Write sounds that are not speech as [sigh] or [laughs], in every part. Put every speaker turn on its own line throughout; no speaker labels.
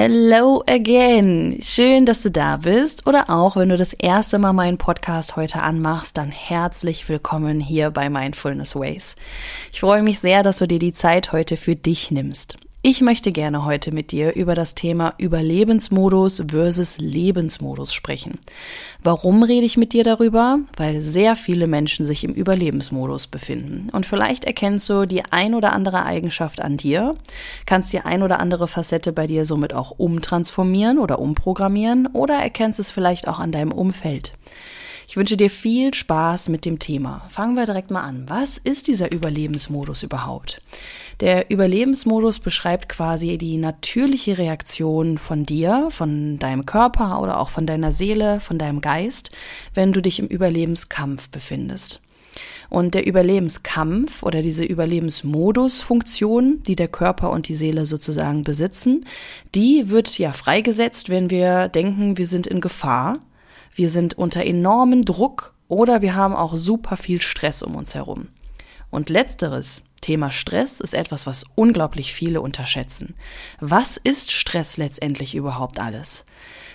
Hello again! Schön, dass du da bist oder auch wenn du das erste Mal meinen Podcast heute anmachst, dann herzlich willkommen hier bei Mindfulness Ways. Ich freue mich sehr, dass du dir die Zeit heute für dich nimmst. Ich möchte gerne heute mit dir über das Thema Überlebensmodus versus Lebensmodus sprechen. Warum rede ich mit dir darüber? Weil sehr viele Menschen sich im Überlebensmodus befinden. Und vielleicht erkennst du die ein oder andere Eigenschaft an dir, kannst die ein oder andere Facette bei dir somit auch umtransformieren oder umprogrammieren oder erkennst es vielleicht auch an deinem Umfeld. Ich wünsche dir viel Spaß mit dem Thema. Fangen wir direkt mal an. Was ist dieser Überlebensmodus überhaupt? Der Überlebensmodus beschreibt quasi die natürliche Reaktion von dir, von deinem Körper oder auch von deiner Seele, von deinem Geist, wenn du dich im Überlebenskampf befindest. Und der Überlebenskampf oder diese Überlebensmodusfunktion, die der Körper und die Seele sozusagen besitzen, die wird ja freigesetzt, wenn wir denken, wir sind in Gefahr wir sind unter enormen Druck oder wir haben auch super viel Stress um uns herum. Und letzteres, Thema Stress, ist etwas, was unglaublich viele unterschätzen. Was ist Stress letztendlich überhaupt alles?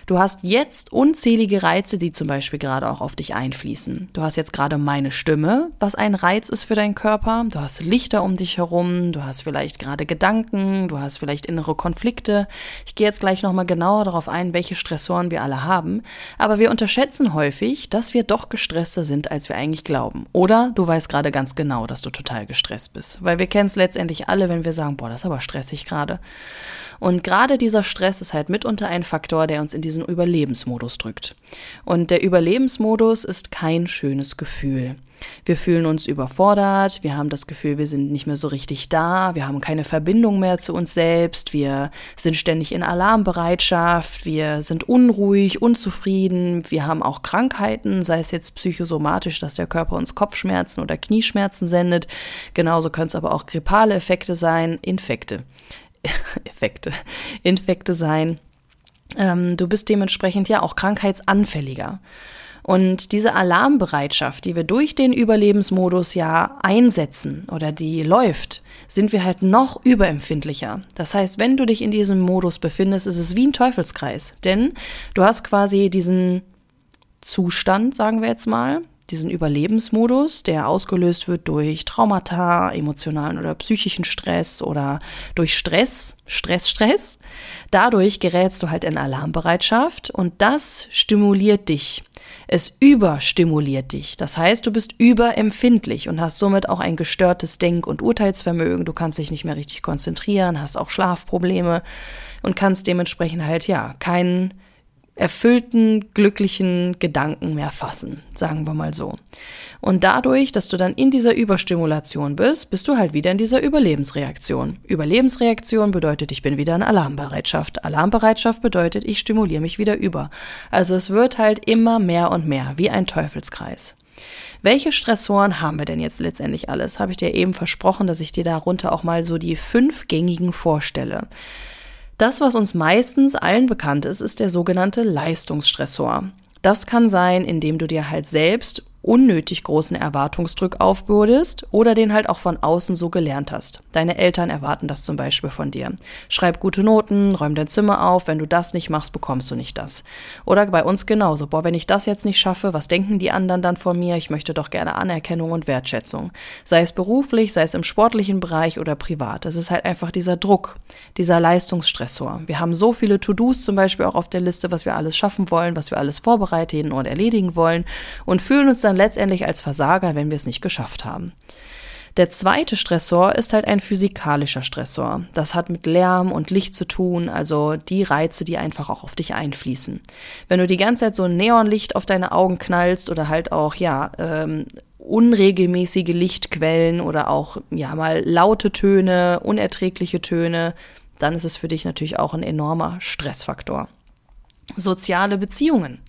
Du hast jetzt unzählige Reize, die zum Beispiel gerade auch auf dich einfließen. Du hast jetzt gerade meine Stimme, was ein Reiz ist für deinen Körper. Du hast Lichter um dich herum, du hast vielleicht gerade Gedanken, du hast vielleicht innere Konflikte. Ich gehe jetzt gleich nochmal genauer darauf ein, welche Stressoren wir alle haben. Aber wir unterschätzen häufig, dass wir doch gestresster sind, als wir eigentlich glauben. Oder du weißt gerade ganz genau, dass du total gestresst bist. Weil wir kennen es letztendlich alle, wenn wir sagen, boah, das ist aber stressig gerade. Und gerade dieser Stress ist halt mitunter ein Faktor, der uns in diesen Überlebensmodus drückt. Und der Überlebensmodus ist kein schönes Gefühl. Wir fühlen uns überfordert, wir haben das Gefühl, wir sind nicht mehr so richtig da, wir haben keine Verbindung mehr zu uns selbst, wir sind ständig in Alarmbereitschaft, wir sind unruhig, unzufrieden, wir haben auch Krankheiten, sei es jetzt psychosomatisch, dass der Körper uns Kopfschmerzen oder Knieschmerzen sendet. Genauso können es aber auch grippale Effekte sein, Infekte. [laughs] Effekte, Infekte sein. Ähm, du bist dementsprechend ja auch krankheitsanfälliger. Und diese Alarmbereitschaft, die wir durch den Überlebensmodus ja einsetzen oder die läuft, sind wir halt noch überempfindlicher. Das heißt, wenn du dich in diesem Modus befindest, ist es wie ein Teufelskreis. Denn du hast quasi diesen Zustand, sagen wir jetzt mal, diesen Überlebensmodus, der ausgelöst wird durch Traumata, emotionalen oder psychischen Stress oder durch Stress, Stress, Stress. Dadurch gerätst du halt in Alarmbereitschaft und das stimuliert dich. Es überstimuliert dich. Das heißt, du bist überempfindlich und hast somit auch ein gestörtes Denk- und Urteilsvermögen. Du kannst dich nicht mehr richtig konzentrieren, hast auch Schlafprobleme und kannst dementsprechend halt ja keinen erfüllten, glücklichen Gedanken mehr fassen, sagen wir mal so. Und dadurch, dass du dann in dieser Überstimulation bist, bist du halt wieder in dieser Überlebensreaktion. Überlebensreaktion bedeutet, ich bin wieder in Alarmbereitschaft. Alarmbereitschaft bedeutet, ich stimuliere mich wieder über. Also es wird halt immer mehr und mehr, wie ein Teufelskreis. Welche Stressoren haben wir denn jetzt letztendlich alles? Habe ich dir eben versprochen, dass ich dir darunter auch mal so die fünf gängigen vorstelle. Das, was uns meistens allen bekannt ist, ist der sogenannte Leistungsstressor. Das kann sein, indem du dir halt selbst unnötig großen Erwartungsdruck aufbürdest oder den halt auch von außen so gelernt hast. Deine Eltern erwarten das zum Beispiel von dir. Schreib gute Noten, räum dein Zimmer auf, wenn du das nicht machst, bekommst du nicht das. Oder bei uns genauso. Boah, wenn ich das jetzt nicht schaffe, was denken die anderen dann von mir? Ich möchte doch gerne Anerkennung und Wertschätzung. Sei es beruflich, sei es im sportlichen Bereich oder privat. Das ist halt einfach dieser Druck, dieser Leistungsstressor. Wir haben so viele To-Dos zum Beispiel auch auf der Liste, was wir alles schaffen wollen, was wir alles vorbereiten und erledigen wollen und fühlen uns dann dann letztendlich als Versager, wenn wir es nicht geschafft haben. Der zweite Stressor ist halt ein physikalischer Stressor. Das hat mit Lärm und Licht zu tun, also die Reize, die einfach auch auf dich einfließen. Wenn du die ganze Zeit so ein Neonlicht auf deine Augen knallst oder halt auch, ja, ähm, unregelmäßige Lichtquellen oder auch, ja, mal laute Töne, unerträgliche Töne, dann ist es für dich natürlich auch ein enormer Stressfaktor. Soziale Beziehungen,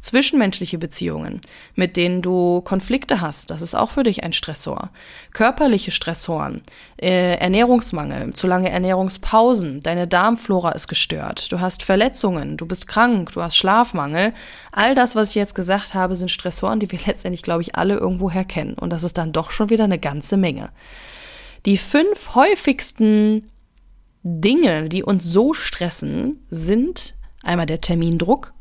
zwischenmenschliche Beziehungen, mit denen du Konflikte hast, das ist auch für dich ein Stressor. Körperliche Stressoren, äh, Ernährungsmangel, zu lange Ernährungspausen, deine Darmflora ist gestört, du hast Verletzungen, du bist krank, du hast Schlafmangel. All das, was ich jetzt gesagt habe, sind Stressoren, die wir [laughs] letztendlich, glaube ich, alle irgendwoher kennen. Und das ist dann doch schon wieder eine ganze Menge. Die fünf häufigsten Dinge, die uns so stressen, sind Einmal der Termindruck,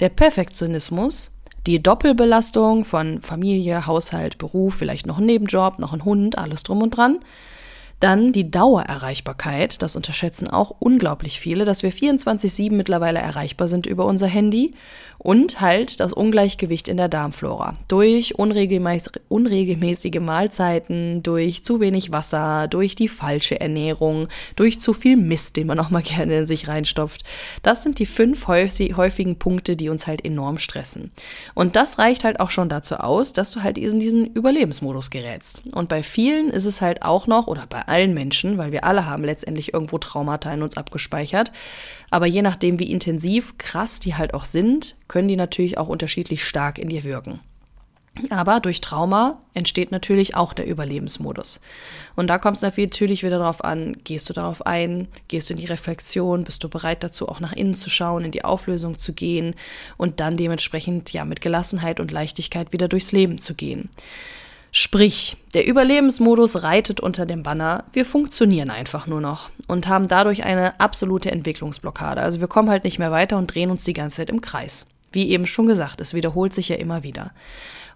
der Perfektionismus, die Doppelbelastung von Familie, Haushalt, Beruf, vielleicht noch ein Nebenjob, noch ein Hund, alles drum und dran. Dann die Dauererreichbarkeit, das unterschätzen auch unglaublich viele, dass wir 24-7 mittlerweile erreichbar sind über unser Handy und halt das Ungleichgewicht in der Darmflora. Durch unregelmäßige Mahlzeiten, durch zu wenig Wasser, durch die falsche Ernährung, durch zu viel Mist, den man auch mal [laughs] gerne in sich reinstopft. Das sind die fünf häufigen Punkte, die uns halt enorm stressen. Und das reicht halt auch schon dazu aus, dass du halt in diesen Überlebensmodus gerätst. Und bei vielen ist es halt auch noch, oder bei allen Menschen, weil wir alle haben letztendlich irgendwo Traumata in uns abgespeichert, aber je nachdem, wie intensiv, krass die halt auch sind, können die natürlich auch unterschiedlich stark in dir wirken. Aber durch Trauma entsteht natürlich auch der Überlebensmodus. Und da kommt es natürlich wieder darauf an, gehst du darauf ein, gehst du in die Reflexion, bist du bereit dazu, auch nach innen zu schauen, in die Auflösung zu gehen und dann dementsprechend ja mit Gelassenheit und Leichtigkeit wieder durchs Leben zu gehen. Sprich, der Überlebensmodus reitet unter dem Banner, wir funktionieren einfach nur noch und haben dadurch eine absolute Entwicklungsblockade. Also wir kommen halt nicht mehr weiter und drehen uns die ganze Zeit im Kreis. Wie eben schon gesagt, es wiederholt sich ja immer wieder.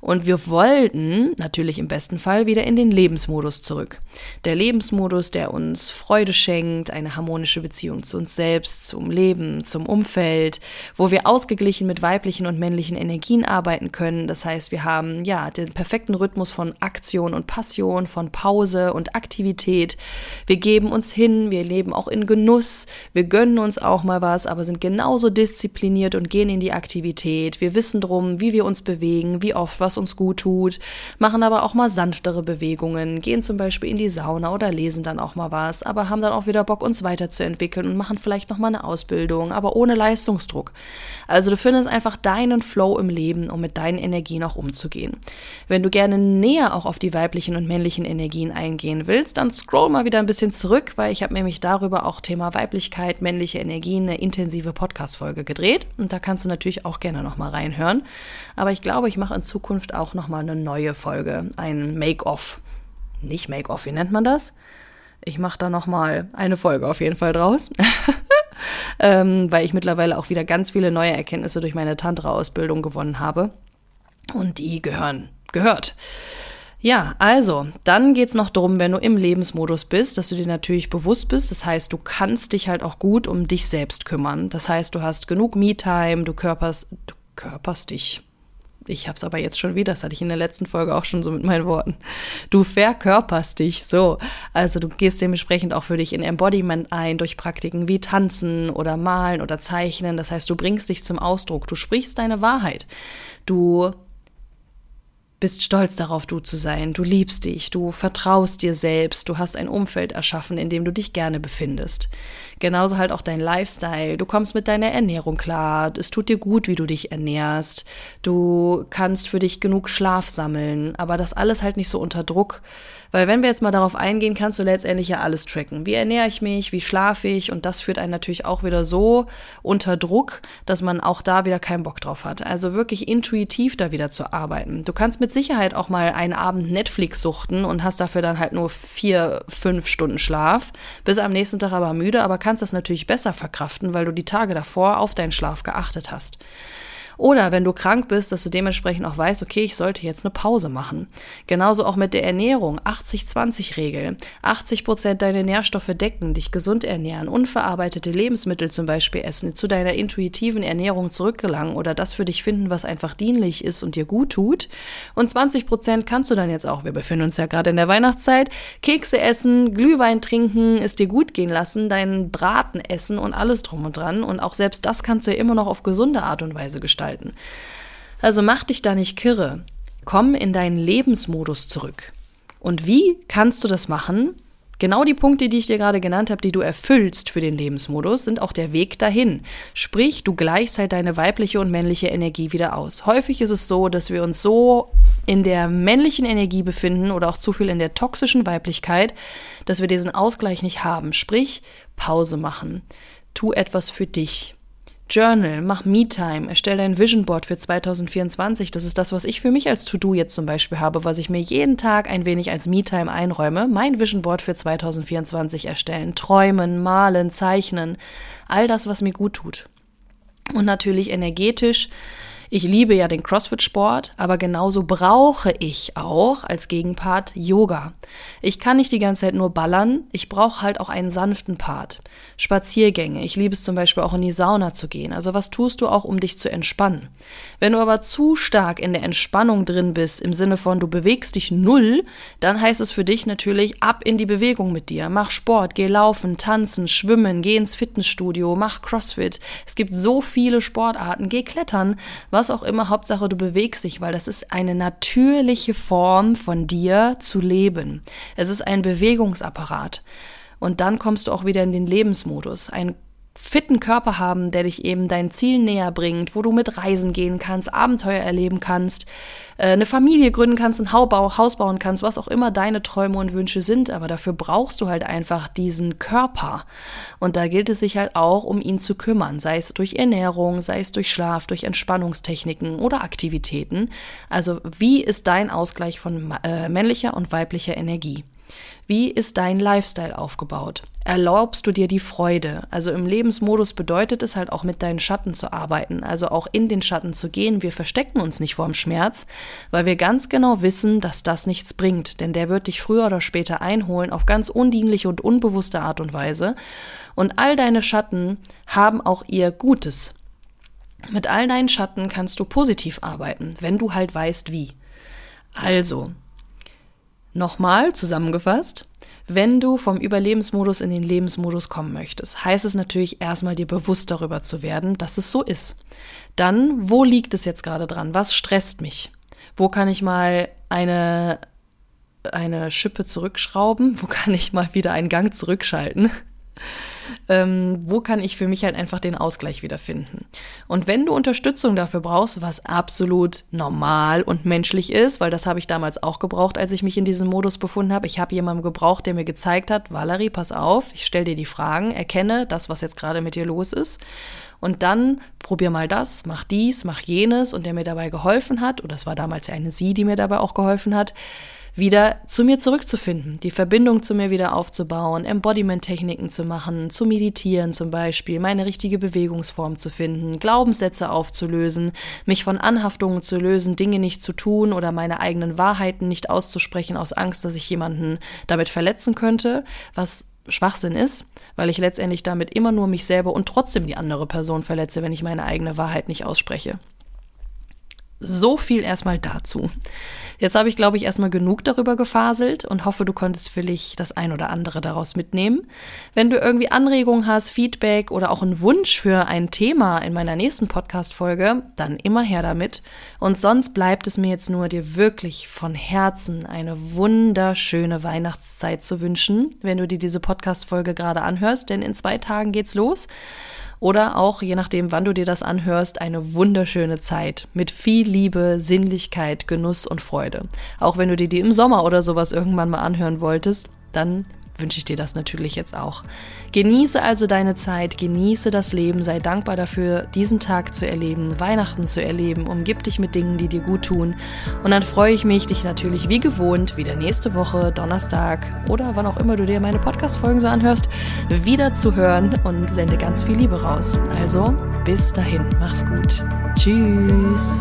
Und wir wollten natürlich im besten Fall wieder in den Lebensmodus zurück. Der Lebensmodus, der uns Freude schenkt, eine harmonische Beziehung zu uns selbst, zum Leben, zum Umfeld, wo wir ausgeglichen mit weiblichen und männlichen Energien arbeiten können. Das heißt, wir haben ja den perfekten Rhythmus von Aktion und Passion, von Pause und Aktivität. Wir geben uns hin, wir leben auch in Genuss, wir gönnen uns auch mal was, aber sind genauso diszipliniert und gehen in die Aktivität. Wir wissen drum, wie wir uns bewegen, wie oft was was uns gut tut, machen aber auch mal sanftere Bewegungen, gehen zum Beispiel in die Sauna oder lesen dann auch mal was, aber haben dann auch wieder Bock, uns weiterzuentwickeln und machen vielleicht noch mal eine Ausbildung, aber ohne Leistungsdruck. Also du findest einfach deinen Flow im Leben, um mit deinen Energien auch umzugehen. Wenn du gerne näher auch auf die weiblichen und männlichen Energien eingehen willst, dann scroll mal wieder ein bisschen zurück, weil ich habe nämlich darüber auch Thema Weiblichkeit, männliche Energien eine intensive Podcast-Folge gedreht und da kannst du natürlich auch gerne noch mal reinhören. Aber ich glaube, ich mache in Zukunft Zukunft auch nochmal eine neue Folge, ein Make-off. Nicht Make-off, wie nennt man das? Ich mache da nochmal eine Folge auf jeden Fall draus. [laughs] ähm, weil ich mittlerweile auch wieder ganz viele neue Erkenntnisse durch meine Tantra-Ausbildung gewonnen habe. Und die gehören, gehört. Ja, also, dann geht es noch darum, wenn du im Lebensmodus bist, dass du dir natürlich bewusst bist. Das heißt, du kannst dich halt auch gut um dich selbst kümmern. Das heißt, du hast genug Me-Time, du körperst, du körperst dich ich habe es aber jetzt schon wieder, das hatte ich in der letzten Folge auch schon so mit meinen Worten. Du verkörperst dich so. Also du gehst dementsprechend auch für dich in Embodiment ein durch Praktiken wie Tanzen oder Malen oder Zeichnen. Das heißt, du bringst dich zum Ausdruck, du sprichst deine Wahrheit. Du bist stolz darauf, du zu sein, du liebst dich, du vertraust dir selbst, du hast ein Umfeld erschaffen, in dem du dich gerne befindest. Genauso halt auch dein Lifestyle, du kommst mit deiner Ernährung klar, es tut dir gut, wie du dich ernährst, du kannst für dich genug Schlaf sammeln, aber das alles halt nicht so unter Druck, Weil wenn wir jetzt mal darauf eingehen, kannst du letztendlich ja alles tracken. Wie ernähre ich mich, wie schlafe ich und das führt einen natürlich auch wieder so unter Druck, dass man auch da wieder keinen Bock drauf hat. Also wirklich intuitiv da wieder zu arbeiten. Du kannst mit Sicherheit auch mal einen Abend Netflix suchten und hast dafür dann halt nur vier, fünf Stunden Schlaf, bist am nächsten Tag aber müde, aber kannst das natürlich besser verkraften, weil du die Tage davor auf deinen Schlaf geachtet hast. Oder wenn du krank bist, dass du dementsprechend auch weißt, okay, ich sollte jetzt eine Pause machen. Genauso auch mit der Ernährung, 80-20-Regel. 80 Prozent deine Nährstoffe decken, dich gesund ernähren, unverarbeitete Lebensmittel zum Beispiel essen, zu deiner intuitiven Ernährung zurückgelangen oder das für dich finden, was einfach dienlich ist und dir gut tut. Und 20 Prozent kannst du dann jetzt auch, wir befinden uns ja gerade in der Weihnachtszeit, Kekse essen, Glühwein trinken, es dir gut gehen lassen, deinen Braten essen und alles drum und dran. Und auch selbst das kannst du ja immer noch auf gesunde Art und Weise gestalten aushalten. Also mach dich da nicht kirre. Komm in deinen Lebensmodus zurück. Und wie kannst du das machen? Genau die Punkte, die ich dir gerade genannt habe, die du erfüllst für den Lebensmodus, sind auch der Weg dahin. Sprich, du gleichst halt deine weibliche und männliche Energie wieder aus. Häufig ist es so, dass wir uns so in der männlichen Energie befinden oder auch zu viel in der toxischen Weiblichkeit, dass wir diesen Ausgleich nicht haben. Sprich, Pause machen. Tu etwas für dich. Journal, mach Me-Time, erstell dein Vision Board für 2024. Das ist das, was ich für mich als To-Do jetzt zum Beispiel habe, was ich mir jeden Tag ein wenig als Me-Time einräume. Mein Vision Board für 2024 erstellen, träumen, malen, zeichnen, all das, was mir gut tut. Und natürlich energetisch ich liebe ja den CrossFit-Sport, aber genauso brauche ich auch als Gegenpart Yoga. Ich kann nicht die ganze Zeit nur ballern, ich brauche halt auch einen sanften Part. Spaziergänge, ich liebe es zum Beispiel auch in die Sauna zu gehen. Also was tust du auch, um dich zu entspannen? Wenn du aber zu stark in der Entspannung drin bist, im Sinne von du bewegst dich null, dann heißt es für dich natürlich ab in die Bewegung mit dir. Mach Sport, geh laufen, tanzen, schwimmen, geh ins Fitnessstudio, mach CrossFit. Es gibt so viele Sportarten, geh klettern. Was was auch immer, Hauptsache du bewegst dich, weil das ist eine natürliche Form von dir zu leben. Es ist ein Bewegungsapparat. Und dann kommst du auch wieder in den Lebensmodus. Ein fitten Körper haben, der dich eben dein Ziel näher bringt, wo du mit reisen gehen kannst, Abenteuer erleben kannst, äh, eine Familie gründen kannst, ein Haus bauen kannst, was auch immer deine Träume und Wünsche sind. Aber dafür brauchst du halt einfach diesen Körper. Und da gilt es sich halt auch, um ihn zu kümmern, sei es durch Ernährung, sei es durch Schlaf, durch Entspannungstechniken oder Aktivitäten. Also wie ist dein Ausgleich von äh, männlicher und weiblicher Energie? Wie ist dein Lifestyle aufgebaut? Erlaubst du dir die Freude? Also im Lebensmodus bedeutet es halt auch mit deinen Schatten zu arbeiten, also auch in den Schatten zu gehen. Wir verstecken uns nicht vorm Schmerz, weil wir ganz genau wissen, dass das nichts bringt, denn der wird dich früher oder später einholen auf ganz undienliche und unbewusste Art und Weise. Und all deine Schatten haben auch ihr Gutes. Mit all deinen Schatten kannst du positiv arbeiten, wenn du halt weißt wie. Also, Nochmal zusammengefasst, wenn du vom Überlebensmodus in den Lebensmodus kommen möchtest, heißt es natürlich erstmal dir bewusst darüber zu werden, dass es so ist. Dann, wo liegt es jetzt gerade dran? Was stresst mich? Wo kann ich mal eine, eine Schippe zurückschrauben? [laughs] Wo kann ich mal wieder einen Gang zurückschalten? Ähm, wo kann ich für mich halt einfach den Ausgleich wiederfinden. Und wenn du Unterstützung dafür brauchst, was absolut normal und menschlich ist, weil das habe ich damals auch gebraucht, als ich mich in diesem Modus befunden habe. Ich habe jemanden gebraucht, der mir gezeigt hat, Valerie, pass auf, ich stelle dir die Fragen, erkenne das, was jetzt gerade mit dir los ist. Und dann probier mal das, mach dies, mach jenes und der mir dabei geholfen hat, und das war damals eine Sie, die mir dabei auch geholfen hat, wieder zu mir zurückzufinden, die Verbindung zu mir wieder aufzubauen, Embodiment-Techniken zu machen, zu meditieren zum Beispiel, meine richtige Bewegungsform zu finden, Glaubenssätze aufzulösen, mich von Anhaftungen zu lösen, Dinge nicht zu tun oder meine eigenen Wahrheiten nicht auszusprechen aus Angst, dass ich jemanden damit verletzen könnte, was Schwachsinn ist, weil ich letztendlich damit immer nur mich selber und trotzdem die andere Person verletze, wenn ich meine eigene Wahrheit nicht ausspreche. So viel erstmal dazu. Jetzt habe ich, glaube ich, erstmal genug darüber gefaselt und hoffe, du konntest für dich das ein oder andere daraus mitnehmen. Wenn du irgendwie Anregungen hast, Feedback oder auch einen Wunsch für ein Thema in meiner nächsten Podcast-Folge, dann immer her damit. Und sonst bleibt es mir jetzt nur, dir wirklich von Herzen eine wunderschöne Weihnachtszeit zu wünschen, wenn du dir diese Podcast-Folge gerade anhörst, denn in zwei Tagen geht's los. Oder auch, je nachdem, wann du dir das anhörst, eine wunderschöne Zeit mit viel Liebe, Sinnlichkeit, Genuss und Freude. Auch wenn du dir die im Sommer oder sowas irgendwann mal anhören wolltest, dann wünsche ich dir das natürlich jetzt auch. Genieße also deine Zeit, genieße das Leben, sei dankbar dafür, diesen Tag zu erleben, Weihnachten zu erleben, umgib dich mit Dingen, die dir gut tun. Und dann freue ich mich, dich natürlich wie gewohnt wieder nächste Woche, Donnerstag oder wann auch immer du dir meine Podcast-Folgen so anhörst, wieder zu hören und sende ganz viel Liebe raus. Also bis dahin, mach's gut. Tschüss.